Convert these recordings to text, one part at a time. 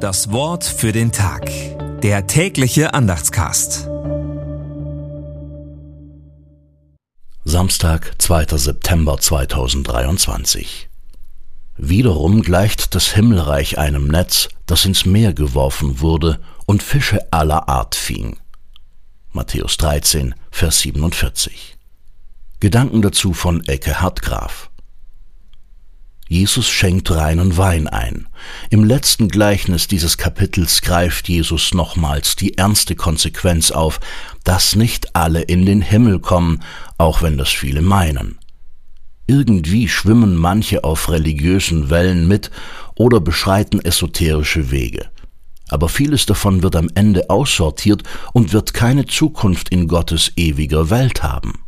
Das Wort für den Tag. Der tägliche Andachtscast. Samstag, 2. September 2023. Wiederum gleicht das Himmelreich einem Netz, das ins Meer geworfen wurde und Fische aller Art fing. Matthäus 13, Vers 47. Gedanken dazu von Ecke Hartgraf. Jesus schenkt reinen Wein ein. Im letzten Gleichnis dieses Kapitels greift Jesus nochmals die ernste Konsequenz auf, dass nicht alle in den Himmel kommen, auch wenn das viele meinen. Irgendwie schwimmen manche auf religiösen Wellen mit oder beschreiten esoterische Wege. Aber vieles davon wird am Ende aussortiert und wird keine Zukunft in Gottes ewiger Welt haben.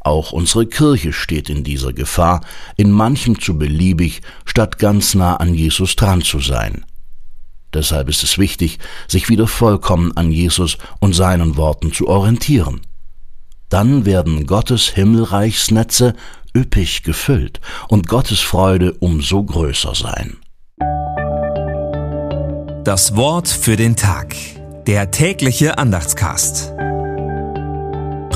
Auch unsere Kirche steht in dieser Gefahr, in manchem zu beliebig, statt ganz nah an Jesus dran zu sein. Deshalb ist es wichtig, sich wieder vollkommen an Jesus und seinen Worten zu orientieren. Dann werden Gottes Himmelreichsnetze üppig gefüllt und Gottes Freude umso größer sein. Das Wort für den Tag. Der tägliche Andachtscast.